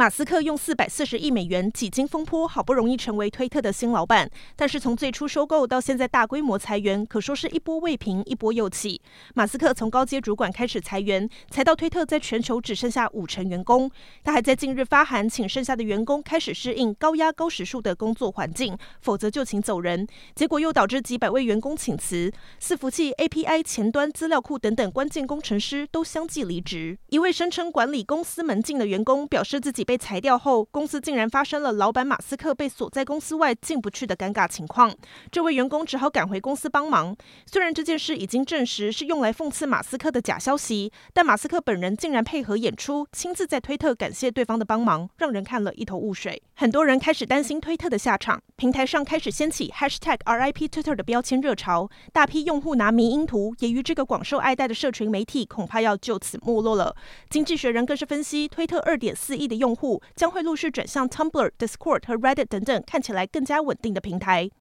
马斯克用四百四十亿美元几经风波，好不容易成为推特的新老板。但是从最初收购到现在大规模裁员，可说是一波未平一波又起。马斯克从高阶主管开始裁员，裁到推特在全球只剩下五成员工。他还在近日发函，请剩下的员工开始适应高压高时数的工作环境，否则就请走人。结果又导致几百位员工请辞，伺服器、API、前端、资料库等等关键工程师都相继离职。一位声称管理公司门禁的员工表示，自己被裁掉后，公司竟然发生了老板马斯克被锁在公司外进不去的尴尬情况。这位员工只好赶回公司帮忙。虽然这件事已经证实是用来讽刺马斯克的假消息，但马斯克本人竟然配合演出，亲自在推特感谢对方的帮忙，让人看了一头雾水。很多人开始担心推特的下场，平台上开始掀起 #HashtagRIPTwitter 的标签热潮，大批用户拿迷因图，揶揄这个广受爱戴的社群媒体恐怕要就此没落了。经济学人更是分析，推特二点四亿的用户。将会陆续转向 Tumblr、Discord 和 Reddit 等等看起来更加稳定的平台。